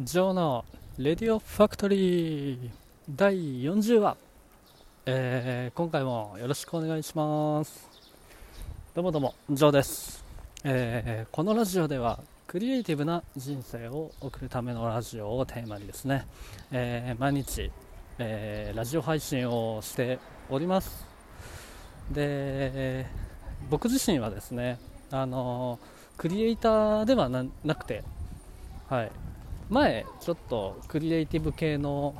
ジョーのレディオファクトリー第40話、えー、今回もよろしくお願いします。どうもどうもジョーです、えー、このラジオではクリエイティブな人生を送るためのラジオをテーマにですね、えー、毎日、えラジオ配信をしております。で僕自身はですねあのクリエイターではなくてはい。前ちょっとクリエイティブ系の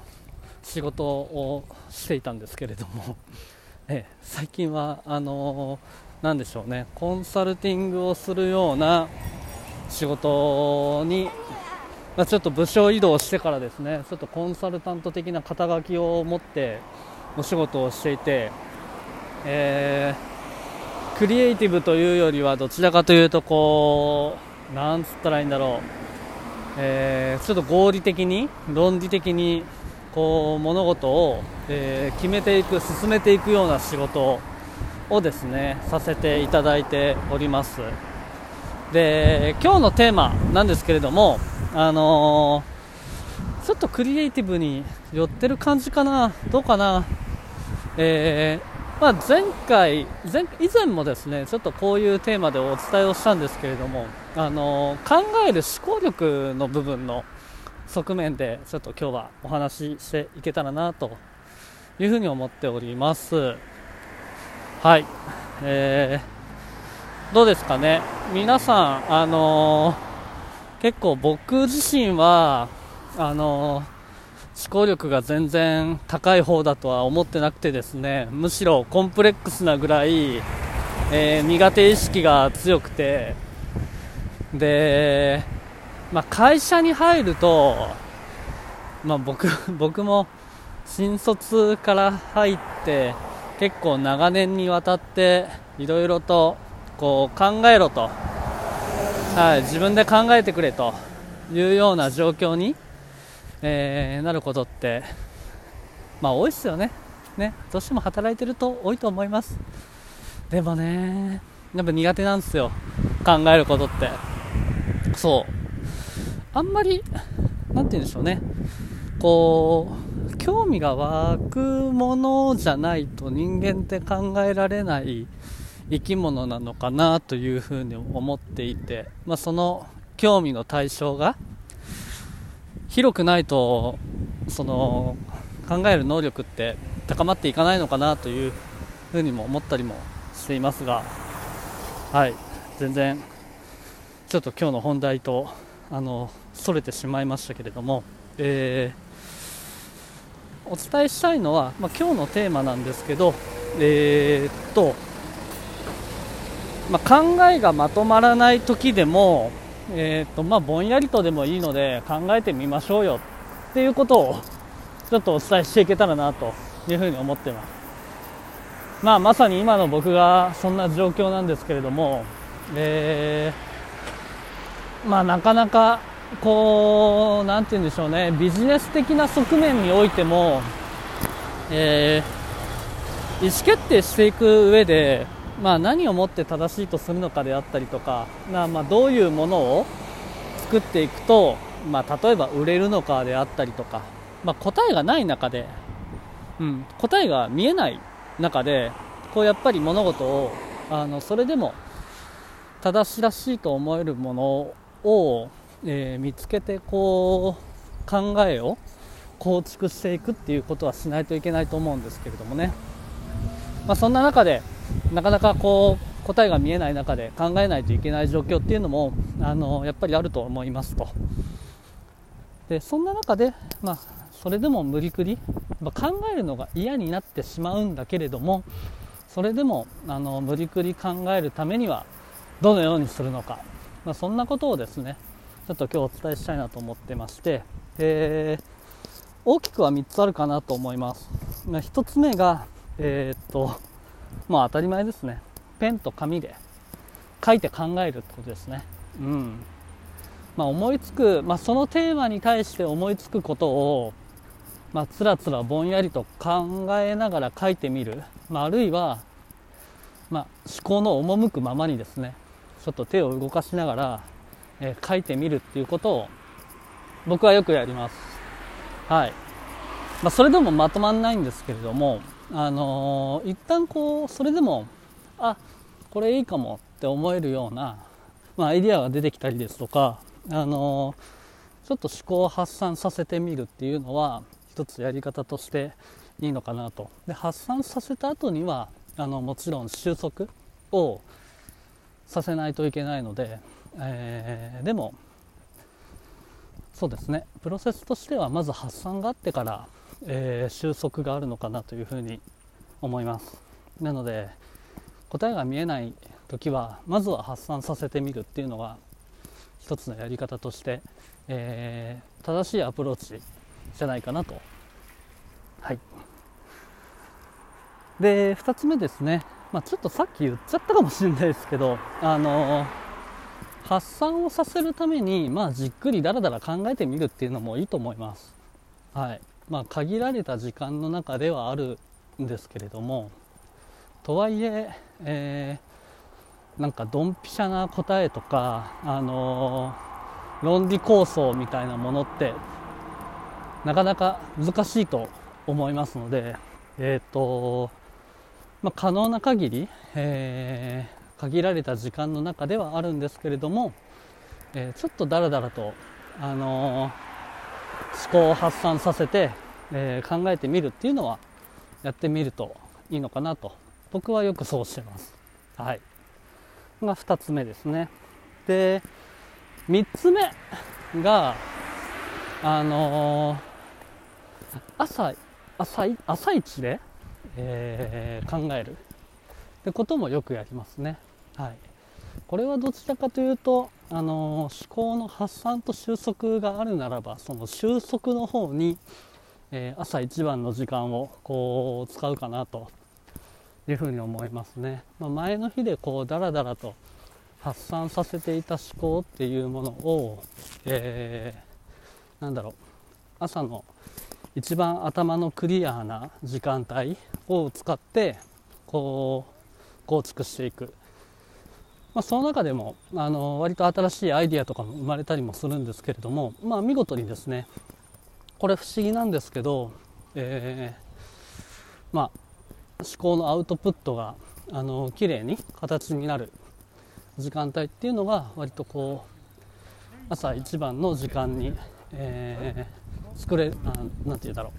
仕事をしていたんですけれども、え最近はあのー、でしょうねコンサルティングをするような仕事に、まあ、ちょっと部署移動してからですねちょっとコンサルタント的な肩書きを持ってお仕事をしていて、えー、クリエイティブというよりはどちらかというとこうなんつったらいいんだろうえー、ちょっと合理的に論理的にこう物事を、えー、決めていく進めていくような仕事をですねさせていただいております。で今日のテーマなんですけれどもあのー、ちょっとクリエイティブに寄ってる感じかなどうかな。えー、まあ、前回前以前もですねちょっとこういうテーマでお伝えをしたんですけれどもあの考える思考力の部分の側面でちょっと今日はお話ししていけたらなというふうに思っております。はい、えー、どうですかね？皆さんあの、結構僕自身はあの、思考力が全然高い方だとは思ってなくてですねむしろコンプレックスなぐらい、えー、苦手意識が強くてで、まあ、会社に入ると、まあ、僕 僕も新卒から入って結構長年にわたっていろいろとこう考えろと、はい、自分で考えてくれというような状況に、えー、なることって、まあ、多いですよね。ね。どうしても働いてると多いと思います。でもねやっぱ苦手なんですよ。考えることって。そう。あんまり何て言うんでしょうね。こう興味が湧くものじゃないと人間って考えられない生き物なのかなというふうに思っていて、まあ、その興味の対象が広くないとその考える能力って高まっていかないのかなというふうにも思ったりもしていますがはい。全然ちょっと今日の本題とあのそれてしまいましたけれども、えー、お伝えしたいのは、まあ、今日のテーマなんですけど、えー、っとまあ、考えがまとまらない時でも、えーとまあ、ぼんやりとでもいいので考えてみましょうよ。っていうことをちょっとお伝えしていけたらなというふうに思ってます、まあ、まさに今の僕がそんな状況なんですけれども、えーまあ、なかなかこう、なんて言うんでしょうね、ビジネス的な側面においても、えー、意思決定していく上で、まあ、何をもって正しいとするのかであったりとか、まあ、まどういうものを作っていくと、まあ、例えば売れるのかであったりとか、まあ、答えがない中で、うん、答えが見えない中で、こうやっぱり物事をあのそれでも正しらしいと思えるものを、えー、見つけてこう考えを構築していくっていうことはしないといけないと思うんですけれどもね、まあ、そんな中でなかなかこう答えが見えない中で考えないといけない状況っていうのもあのやっぱりあると思いますと。でそんな中で、まあ、それでも無理くり、まあ、考えるのが嫌になってしまうんだけれどもそれでもあの無理くり考えるためにはどのようにするのか。まあ、そんなことをですねちょっと今日お伝えしたいなと思ってまして、えー、大きくは3つあるかなと思います、ま、1つ目がえー、っとまあ当たり前ですね。ペンと紙で書いて考えるってことですね。うん。まあ、思いつく、まあ、そのテーマに対して思いつくことを、まあ、つらつらぼんやりと考えながら書いてみる、まあ、あるいは、まあ、思考の赴くままにですねちょっと手を動かしながら、えー、書いてみるっていうことを、僕はよくやります。はい。まあ、それでもまとまんないんですけれどもあのー、一旦こうそれでもあこれいいかもって思えるような、まあ、アイディアが出てきたりですとか、あの、ちょっと思考を発散させてみるっていうのは一つやり方としていいのかなと。で発散させた後にはあのもちろん収束をさせないといけないので、えー、でもそうですね。プロセスとしてはまず発散があってから、えー、収束があるのかなというふうに思います。なので答えが見えない時はまずは発散させてみるっていうのが一つのやり方として、えー、正しいアプローチじゃないかなと。はい。で2つ目ですね、まあ、ちょっとさっき言っちゃったかもしれないですけどあのー、発散をさせるために、まあ、じっくりだらだら考えてみるっていうのもいいと思います。はい。まあ、限られた時間の中ではあるんですけれどもとはいええー、なんかドンピシャな答えとか、あのー、論理構想みたいなものってなかなか難しいと思いますので、えーとまあ、可能な限り、えー、限られた時間の中ではあるんですけれども、えー、ちょっとだらだらと、あの思考を発散させて、え考えてみるっていうのはやってみるといいのかなと僕はよくそうしてます。はい。が2つ目ですね。で、3つ目が、あのー、朝、朝、朝一で、えー、考えるってこともよくやりますね。はい。これはどちらかというと、あの、思考の発散と収束があるならば、その収束の方に、えー、朝一番の時間をこう使うかなというふうに思いますね、まあ、前の日でこうダラダラと発散させていた思考っていうものを、えー、なんだろう。朝の一番頭のクリアな時間帯を使ってこう構築していく、まあ、その中でもあの割と新しいアイデアとかも生まれたりもするんですけれども、まあ、見事にですねこれ不思議なんですけど、えー、まあ思考のアウトプットがあの綺麗に形になる時間帯っていうのが割とこう朝一番の時間に、えー、作れあなんて言うだろ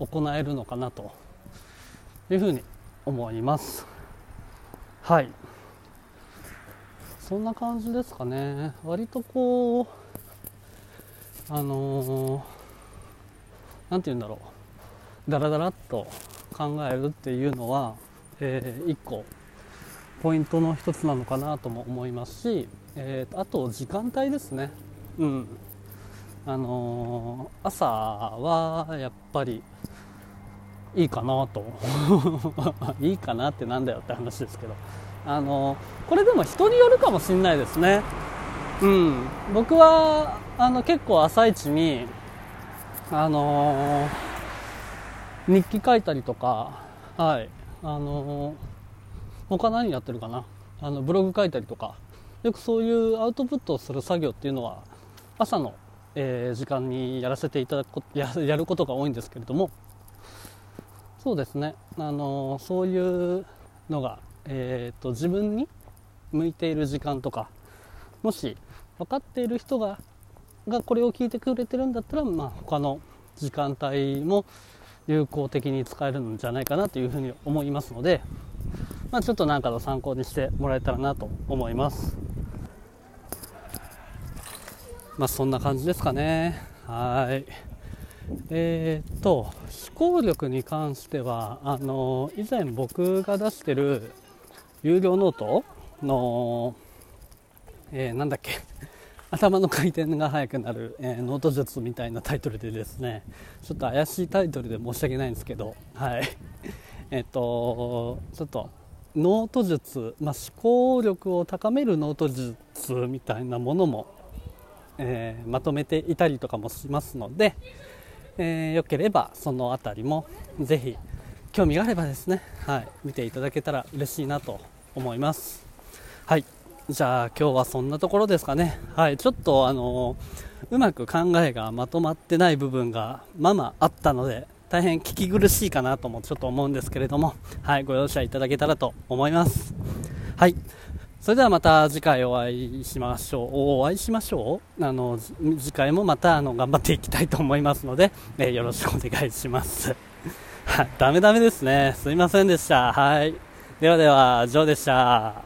う行えるのかなというふうに思います。はい。そんな感じですかね。割とこうあのー、て言うんだろう。ダラダラっと考えるっていうのは、えー、1個ポイントの一つなのかなとも思いますし、えー、あと時間帯ですね、うん。あのー、朝はやっぱりいいかなと。いいかなってなんだよって話ですけど、あの、これでも人によるかもしれないですね、うん、僕はあの結構朝一にあのー日記書いたりとか、はい、あのー、他何やってるかな、あのブログ書いたりとか、よくそういうアウトプットをする作業っていうのは、朝の、えー、時間にやらせていただくや、やることが多いんですけれども、そうですね、あの、そういうのが、えーと、自分に向いている時間とか、もし分かっている人ががこれを聞いてくれてるんだったら、まあ、他の時間帯も有効的に使えるんじゃないかなというふうに思いますので、まあ、ちょっとなんかの参考にしてもらえたらなと思います。まあそんな感じですかね。はい。えー、っと思考力に関してはあの以前僕が出してる有料ノート？の、えー、なんだっけ？頭の回転が速くなる、えー、ノート術みたいなタイトルでですね。ちょっと怪しいタイトルで申し訳ないんですけど。はい。えっとちょっとノート術、まあ、思考力を高めるノート術みたいなものも、えー、まとめていたりとかもしますので、えー、よければその辺りもぜひ興味があればですね、はい、見ていただけたら嬉しいなと思います。はいじゃあ今日はそんなところですかね。はい、ちょっとあのうまく考えがまとまってない部分がまあまああったので大変聞き苦しいかなともちょっと思うんですけれども、はい、ご容赦いただけたらと思います。はい。それではまた次回お会いしましょう。お会いしましょう？あの、次回もまたあの頑張っていきたいと思いますので、えー、よろしくお願いします。ダメダメですね。すいませんでした。はい。ではでは、ジョーでした。